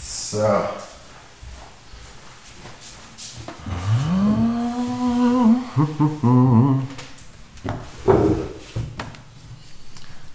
So.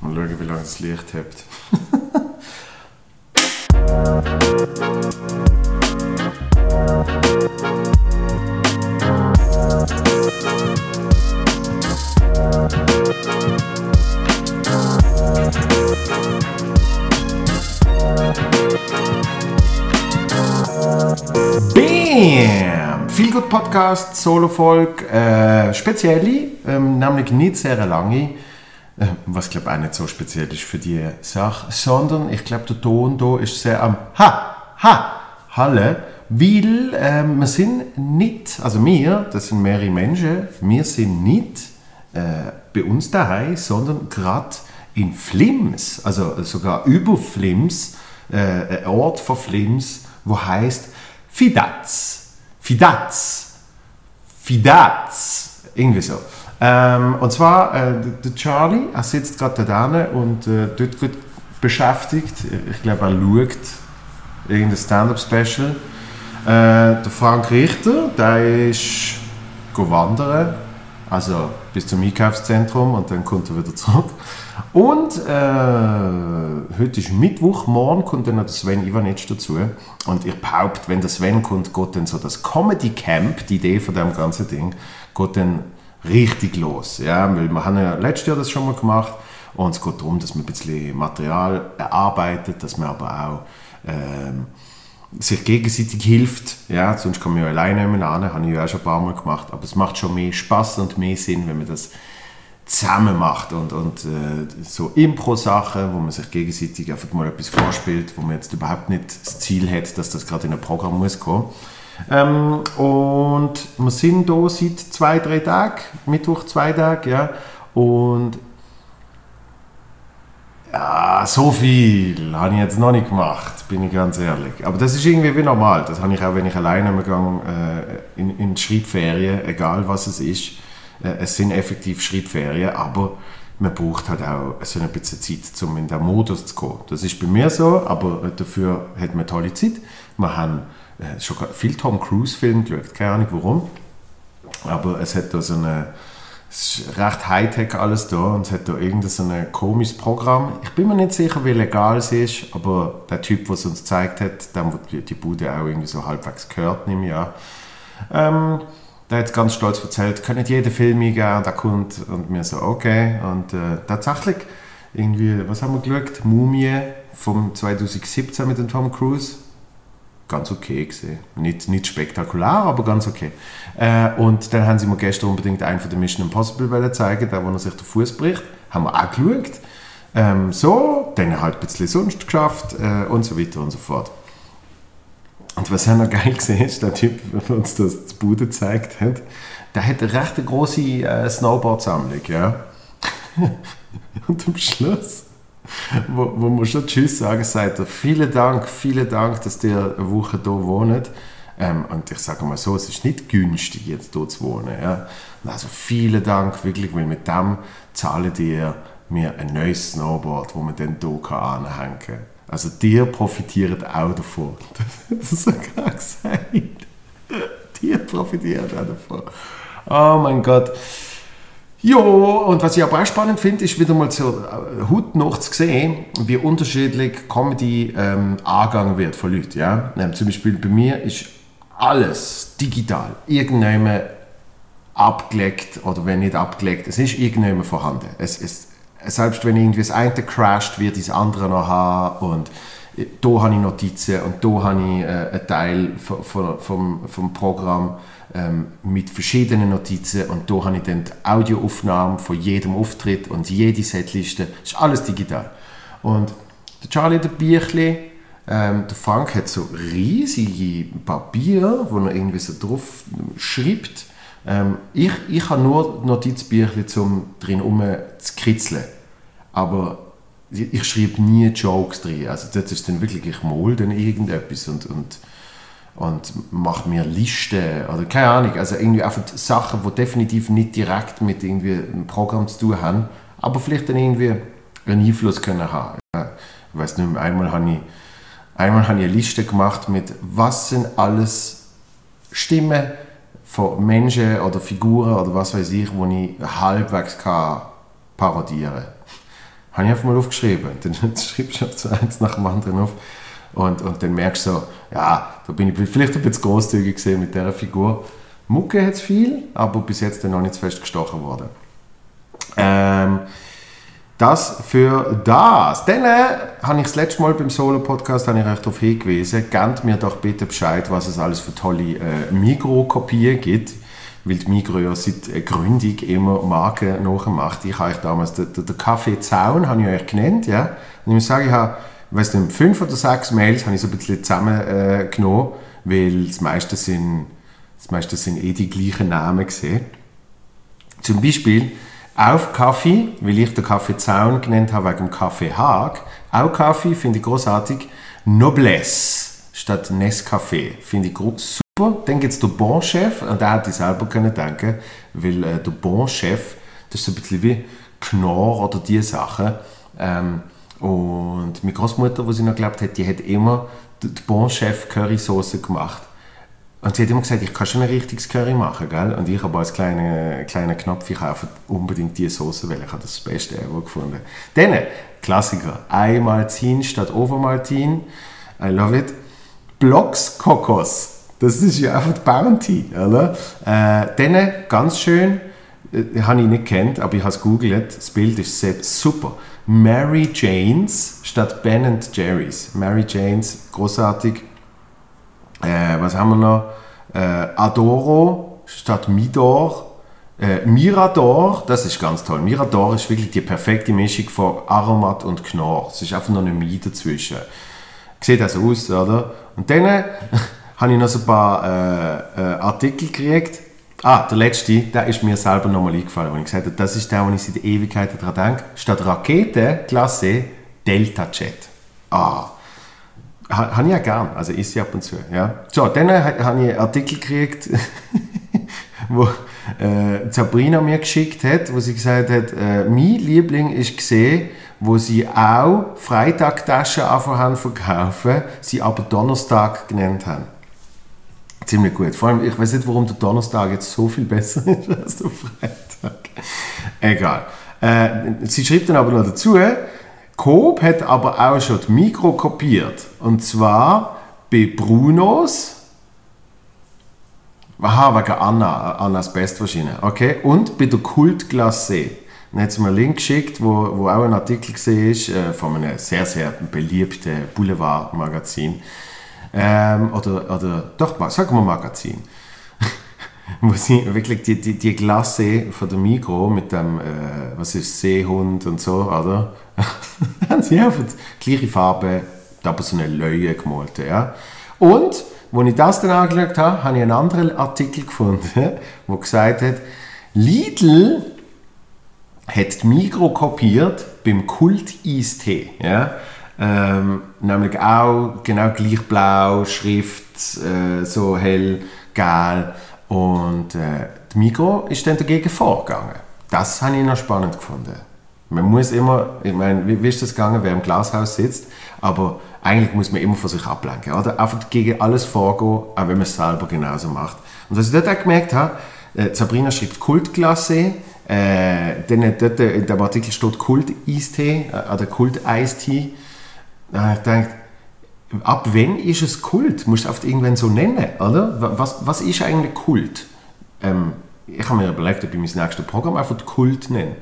Mal schauen, wie lange das Licht hebt. Gut Podcast, Solo-Folge, äh, spezielle, ähm, nämlich nicht sehr lange, äh, was glaube auch nicht so speziell ist für die Sache, sondern ich glaube der Ton hier ist sehr am Ha! Ha! Halle, weil äh, wir sind nicht, also wir, das sind mehrere Menschen, wir sind nicht äh, bei uns daheim, sondern gerade in Flims, also sogar über Flims, äh, ein Ort von Flims, wo heißt Fidaz. Fidaz. Fidaz. Irgendwie so. Ähm, und zwar, äh, der Charlie, er sitzt gerade da und äh, dort gut beschäftigt. Ich glaube, er schaut irgendein Stand-Up-Special. Äh, der Frank Richter, der ist wandern, also bis zum Einkaufszentrum und dann kommt er wieder zurück. Und äh, heute ist Mittwoch, morgen kommt dann noch der Sven Ivanic dazu. Und ich behaupte, wenn der Sven kommt, geht dann so das Comedy Camp, die Idee von dem ganzen Ding, geht dann richtig los. Ja? Weil wir haben ja letztes Jahr das schon mal gemacht und es geht darum, dass man ein bisschen Material erarbeitet, dass man aber auch ähm, sich gegenseitig hilft. Ja? Sonst kann man ja alleine nehmen habe ich ja auch schon ein paar Mal gemacht. Aber es macht schon mehr Spaß und mehr Sinn, wenn man das zusammen macht und, und äh, so Impro-Sachen, wo man sich gegenseitig einfach mal etwas vorspielt, wo man jetzt überhaupt nicht das Ziel hat, dass das gerade in ein Programm muss kommen. Ähm, und wir sind hier seit zwei, drei Tagen, Mittwoch zwei Tage, ja, und ja, so viel habe ich jetzt noch nicht gemacht, bin ich ganz ehrlich. Aber das ist irgendwie wie normal. Das habe ich auch, wenn ich alleine gehe, äh, in, in die Schreibferien, egal was es ist. Äh, es sind effektiv Schreibferien, aber man braucht halt auch so ein bisschen Zeit, um in den Modus zu kommen. Das ist bei mir so, aber dafür hat man tolle Zeit. Wir haben äh, schon viel Tom Cruise-Filme geschaut, keine Ahnung warum. Aber es hat da so eine es ist recht Hightech alles da und es hat da irgendein so ein komisches Programm. Ich bin mir nicht sicher, wie legal es ist, aber der Typ, der es uns gezeigt hat, dem wird die Bude auch irgendwie so halbwegs gehört, nehme ich an. Ähm, der hat ganz stolz erzählt, kann nicht jeder Film eingeben, der kommt und mir so, okay. Und äh, tatsächlich, irgendwie, was haben wir geschaut? Mumie vom 2017 mit dem Tom Cruise ganz okay gesehen. Nicht, nicht spektakulär, aber ganz okay. Äh, und dann haben sie mir gestern unbedingt einen von den Mission Impossible zeigen, der, wo er sich den Fuß bricht. Haben wir auch geschaut. Ähm, so, dann halt ein bisschen sonst geschafft äh, und so weiter und so fort. Und was haben wir geil gesehen ist, der Typ, der uns das die Bude gezeigt hat, der hat eine recht große äh, Snowboard-Sammlung, ja. und am Schluss wo, wo man schon Tschüss sagen, sagt er, vielen Dank, vielen Dank, dass ihr eine Woche hier wohnt. Ähm, und ich sage mal so, es ist nicht günstig, jetzt hier zu wohnen. Ja. Also vielen Dank, wirklich, weil mit dem zahlen ihr mir ein neues Snowboard, das man dann hier anhängen kann. Also dir profitiert auch davon. Das ist sogar gesagt. Dir profitiert auch davon. Oh mein Gott. Ja, und was ich aber auch spannend finde, ist wieder mal äh, Hut noch zu sehen, wie unterschiedlich Comedy ähm, angegangen wird von Leuten. Ja? Ähm, zum Beispiel bei mir ist alles digital, irgendjemand abgelegt oder wenn nicht abgelegt, es ist irgendjemand vorhanden. Es, es, selbst wenn irgendwie das eine crasht, wird das andere noch haben und äh, da habe ich Notizen und da habe ich äh, einen Teil vom, vom, vom Programm ähm, mit verschiedenen Notizen und da habe ich dann die Audioaufnahmen von jedem Auftritt und jede Setliste. Das ist alles digital. Und der Charlie hat ein Bierchen, ähm, der Frank hat so riesige Papier, wo er irgendwie so drauf schreibt. Ähm, ich, ich habe nur Notizbücher, um drin herum zu kitzeln. Aber ich schreibe nie Jokes drin. Also das ist dann wirklich, ich male dann irgendetwas und, und und mache mir Listen oder keine Ahnung, also irgendwie einfach Sachen, die definitiv nicht direkt mit irgendwie einem Programm zu tun haben, aber vielleicht dann irgendwie einen Einfluss können haben. ich weiß nicht mehr, einmal habe ich, einmal habe ich eine Liste gemacht mit, was sind alles Stimmen von Menschen oder Figuren oder was weiß ich, die ich halbwegs kann parodieren kann. Habe ich einfach mal aufgeschrieben. Dann schreibst du so eins nach dem anderen auf. Und, und dann merkst du so, ja, da bin ich vielleicht ein bisschen großzügig gesehen mit dieser Figur. Mucke hat es viel, aber bis jetzt noch nicht fest gestochen worden. Ähm, das für das. Dann äh, habe ich das letzte Mal beim Solo-Podcast euch darauf hingewiesen, gebt mir doch bitte Bescheid, was es alles für tolle äh, Migro-Kopien gibt. Weil die Migro ja seit äh, Gründung immer Marken nachmacht. Ich habe damals den, den, den Kaffee Zaun, habe ich euch genannt, ja. Und ich muss sagen, ich habe, weiß nicht, fünf oder sechs Mails habe ich so ein bisschen zusammengenommen, äh, weil das meiste sind, das meiste sind eh die gleichen Namen gesehen. Zum Beispiel auf Kaffee, weil ich den Kaffee Zaun genannt habe wegen dem Kaffee Haag. Auch Kaffee finde ich großartig. Noblesse statt Nescafé finde ich super. Dann gibt es den Bon Chef, an den hätte ich selber können denken weil äh, der Bon Chef, das ist so ein bisschen wie Knorr oder diese Sachen. Ähm, und meine Großmutter, die sie noch gelebt hat, die hat immer die Bon Chef Currysoße gemacht. Und sie hat immer gesagt, ich kann schon ein richtiges Curry machen, gell? Und ich habe als kleiner, kleiner Knopf, ich kaufe unbedingt diese Soße, weil ich habe das Beste ever gefunden. Dann, Klassiker, Eimaltin statt Ovomaltin, I love it. Blocks Kokos, das ist ja einfach die Bounty, oder? Äh, dann, ganz schön, äh, habe ich nicht kennt, aber ich habe es googelt, das Bild ist super. Mary Janes statt Ben Jerry's. Mary Janes, großartig äh, was haben wir noch? Äh, Adoro statt Midor. Äh, Mirador, das ist ganz toll. Mirador ist wirklich die perfekte Mischung von Aromat und Knorr. Es ist einfach noch eine Mie dazwischen. Sieht das aus, oder? Und dann habe ich noch ein paar äh, äh, Artikel gekriegt. Ah, der letzte, der ist mir selber nochmal eingefallen, wo ich gesagt habe, das ist der, wo ich seit Ewigkeiten daran denke. Statt Rakete, Klasse, Delta Jet. Ah, habe ich ja gern, also ist sie ab und zu. Ja. So, dann habe ich einen Artikel gekriegt, wo äh, Sabrina mir geschickt hat, wo sie gesagt hat, äh, mein Liebling ist gesehen, wo sie auch Freitagtaschen anfangen verkaufen, sie aber Donnerstag genannt haben. Ziemlich gut. Vor allem, ich weiß nicht, warum der Donnerstag jetzt so viel besser ist als der Freitag. Egal. Äh, sie schreibt dann aber noch dazu, Coop hat aber auch schon die Mikro kopiert. Und zwar bei Brunos. Aha, wegen Anna, Annas Bestmaschine. Okay. Und bei der Kult Glacé. Dann hat sie mir einen Link geschickt, wo, wo auch ein Artikel ist äh, von einem sehr, sehr beliebten Boulevard-Magazin. Ähm, oder, oder, doch, sagen wir Magazin. wo sie wirklich die, die, die Glasse von der Mikro mit dem, äh, was ist, Seehund und so, oder? haben sie einfach die gleiche Farbe, aber so eine Löwe gemalt. Ja? Und, als ich das dann angeschaut habe, habe ich einen anderen Artikel gefunden, der gesagt hat, Lidl hat die Mikro kopiert beim Kult Eistee. Ja? Ähm, nämlich auch genau gleich blau, Schrift äh, so hell, gel. Und äh, die Migro ist dann dagegen vorgegangen. Das habe ich noch spannend gefunden. Man muss immer, ich meine, wie, wie ist das gegangen, wer im Glashaus sitzt, aber eigentlich muss man immer von sich ablenken, oder? Einfach gegen alles vorgehen, auch wenn man es selber genauso macht. Und was ich dort auch gemerkt habe, äh, Sabrina schreibt Kultklasse, äh, dann dort in dem Artikel steht Kult-Eistee, äh, oder Kult-Eistee. Da ich gedacht, ab wann ist es Kult? Muss du es irgendwann so nennen, oder? Was, was ist eigentlich Kult? Ähm, ich habe mir überlegt, ob ich mein nächstes Programm einfach Kult nenne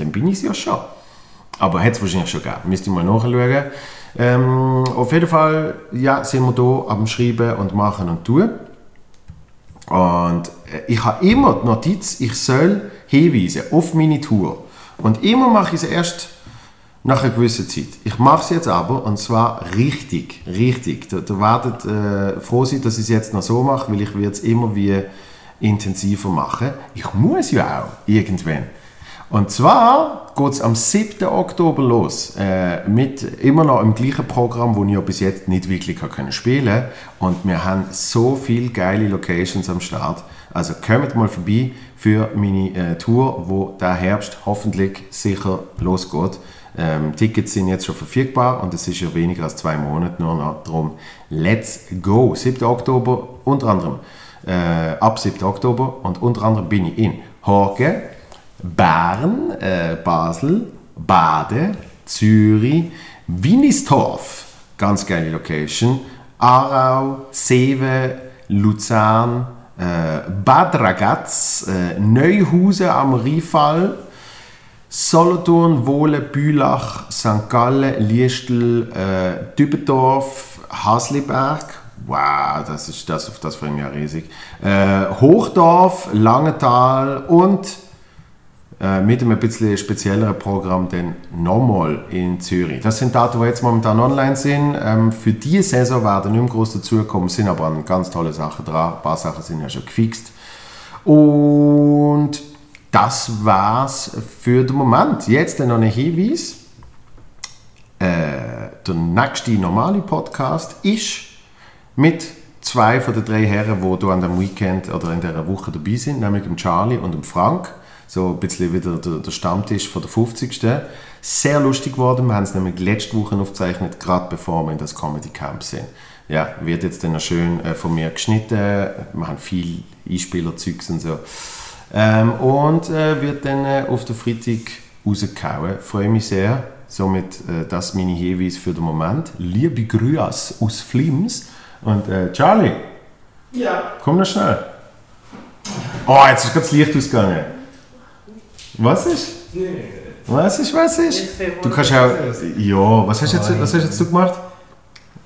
dann bin ich es ja schon. Aber hätte es wahrscheinlich schon gegeben. Müsste ich mal nachschauen. Ähm, auf jeden Fall ja, sind wir hier am Schreiben und Machen und Tun. Und äh, ich habe immer die Notiz, ich soll hinweisen auf meine Tour. Und immer mache ich es erst nach einer gewissen Zeit. Ich mache es jetzt aber, und zwar richtig, richtig. Ihr werdet äh, froh sein, dass ich es jetzt noch so mache, weil ich es immer wie intensiver machen. Ich muss ja auch irgendwann. Und zwar geht es am 7. Oktober los, äh, mit immer noch im gleichen Programm, das ich ja bis jetzt nicht wirklich können spielen Und wir haben so viele geile Locations am Start. Also kommt mal vorbei für meine äh, Tour, wo der Herbst hoffentlich sicher losgeht. Ähm, Tickets sind jetzt schon verfügbar und es ist ja weniger als zwei Monate nur noch. Darum, let's go! 7. Oktober, unter anderem, äh, ab 7. Oktober und unter anderem bin ich in Horgen, Bern, äh, Basel, Bade, Zürich, Winistorf, ganz geile Location, Aarau, Seewe, Luzern, äh, Bad Ragaz, äh, Neuhausen am Riefall, Solothurn, Wohlen, Bülach, St. Gallen, Liestel, äh, Dübendorf, Hasliberg. Wow, das ist das, auf das freue ich mich riesig. Äh, Hochdorf, Langenthal und äh, mit einem bisschen spezielleren Programm dann nochmal in Zürich. Das sind Daten, die jetzt momentan online sind. Ähm, für diese Saison werden nicht mehr groß dazukommen, sind aber ganz tolle Sachen dran. Ein paar Sachen sind ja schon gefixt. Und das war's für den Moment. Jetzt noch ein Hinweis. Äh, der nächste normale Podcast ist mit zwei von den drei Herren, die an dem Weekend oder in dieser Woche dabei sind, nämlich dem Charlie und dem Frank. So ein bisschen wieder der, der Stammtisch von der 50. Sehr lustig geworden. Wir haben es nämlich letzte Woche aufgezeichnet, gerade bevor wir in das Comedy Camp sind. Ja, wird jetzt dann noch schön äh, von mir geschnitten. Wir haben viel Einspielerzeugs und so. Ähm, und äh, wird dann äh, auf den Freitag rausgehauen. Freue mich sehr. Somit äh, das meine Hinweis für den Moment. Liebe Grüße aus Flims. Und äh, Charlie, Ja. komm noch schnell. Oh, jetzt ist gerade das Licht ausgegangen. Was ist? Nee. Was ist, was ist? Du kannst auch. Ja, was hast, du jetzt, was hast jetzt du gemacht?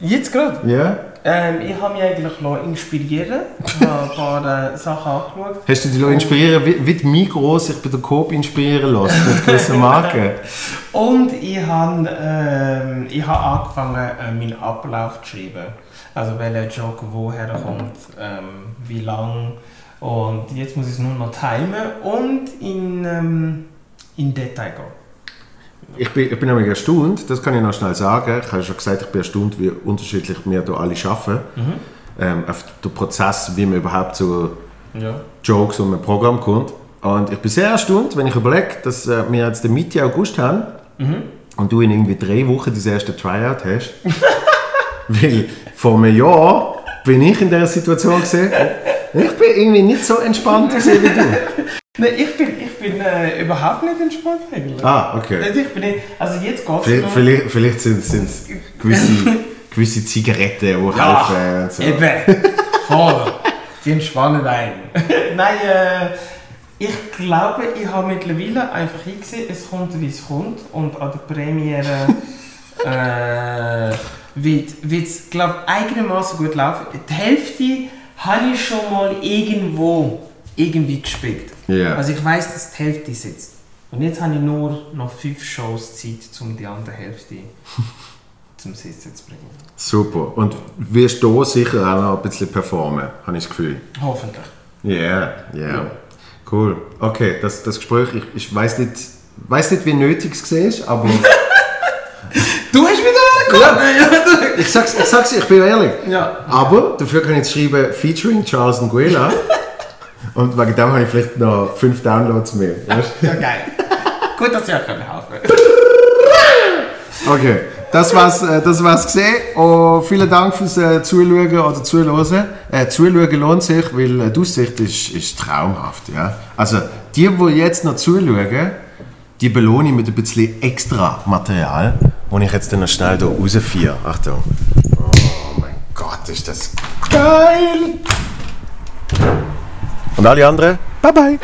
Jetzt gerade? Ja? Ähm, ich habe mich eigentlich inspirieren. Ich habe ein paar äh, Sachen angeschaut. Hast du dich inspirieren wie, wie die Migros sich bei der Coop inspirieren lassen mit gewissen Marken? Und ich habe, ähm, ich habe angefangen, äh, meinen Ablauf zu schreiben. Also welcher Jog woher kommt, ähm, wie lang. Und jetzt muss ich es nur noch timen und in, ähm, in Detail gehen. Ich bin, ich bin nämlich erstaunt, das kann ich noch schnell sagen. Ich habe schon gesagt, ich bin erstaunt, wie unterschiedlich wir hier alle arbeiten. Ähm, auf den Prozess, wie man überhaupt zu Ja. Jokes und ein Programm kommt. Und ich bin sehr erstaunt, wenn ich überlege, dass äh, wir jetzt den Mitte August haben und du in irgendwie drei Wochen das erste Tryout hast. Weil vor einem Jahr bin ich in dieser Situation gesehen. Ich bin irgendwie nicht so entspannt gewesen wie du. Nein, ich bin, ich bin äh, überhaupt nicht entspannt eigentlich. Ah, okay. Also ich bin nicht, also jetzt geht Vielleicht, es vielleicht, vielleicht sind es gewisse, gewisse Zigaretten, die helfen. und so. Eben, voll. Die entspannen einen. Nein, äh, ich glaube, ich habe mittlerweile einfach hingesehen, es kommt wie es kommt und an der Premiere äh, wird es, glaube ich, einigermaßen gut laufen. Die Hälfte habe ich schon mal irgendwo irgendwie gespickt. Ja. Also ich weiß, dass die Hälfte sitzt. Und jetzt habe ich nur noch fünf Shows Zeit, um die andere Hälfte zum Sitzen zu bringen. Super. Und wirst du sicher auch noch ein bisschen performen, habe ich das Gefühl. Hoffentlich. Ja, yeah, yeah. Ja. Cool. Okay, das, das Gespräch, ich, ich weiß nicht, weiß nicht, wie nötig es war, aber Du hast wieder angekommen! ich sag's, ich sag's, ich bin ehrlich. Ja. Aber dafür kann ich jetzt schreiben, featuring Charles Nguela. Und wegen dem habe ich vielleicht noch fünf Downloads mehr. weißt? Ja, geil. Gut, dass ich euch helfen. Okay, das war's, äh, das war's gesehen. Und vielen Dank fürs äh, Zuschauen oder Zuhören. Äh, Zuschauen lohnt sich, weil äh, die Aussicht ist, ist traumhaft. Ja? Also, die, die jetzt noch zuschauen, die belohne ich mit ein bisschen extra Material, das ich jetzt dann noch schnell hier rausfahre. Achtung. Oh mein Gott, ist das geil! Und alle anderen, bye bye!